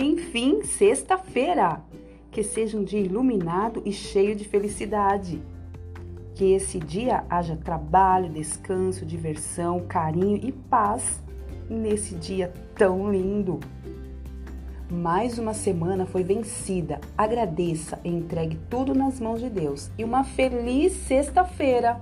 Enfim, sexta-feira! Que seja um dia iluminado e cheio de felicidade. Que esse dia haja trabalho, descanso, diversão, carinho e paz nesse dia tão lindo. Mais uma semana foi vencida. Agradeça e entregue tudo nas mãos de Deus. E uma feliz sexta-feira!